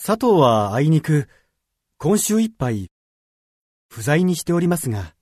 佐藤はあいにく、今週いっぱい、不在にしておりますが、